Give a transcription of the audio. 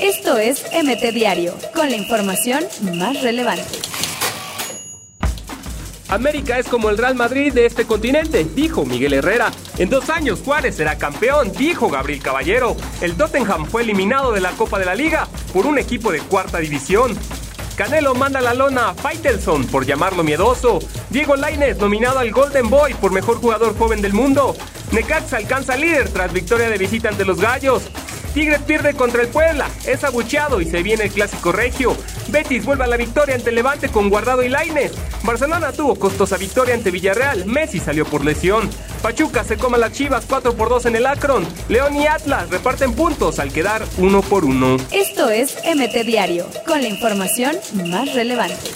Esto es MT Diario, con la información más relevante. América es como el Real Madrid de este continente, dijo Miguel Herrera. En dos años Juárez será campeón, dijo Gabriel Caballero. El Tottenham fue eliminado de la Copa de la Liga por un equipo de cuarta división. Canelo manda la lona a Faitelson por llamarlo miedoso. Diego Lainez nominado al Golden Boy por mejor jugador joven del mundo. Necaxa alcanza líder tras victoria de visita ante los Gallos. Tigres pierde contra el Puebla, es abucheado y se viene el clásico regio. Betis vuelve a la victoria ante Levante con Guardado y Laines. Barcelona tuvo costosa victoria ante Villarreal, Messi salió por lesión. Pachuca se come las Chivas 4 por 2 en el Akron. León y Atlas reparten puntos al quedar uno por uno. Esto es MT Diario, con la información más relevante.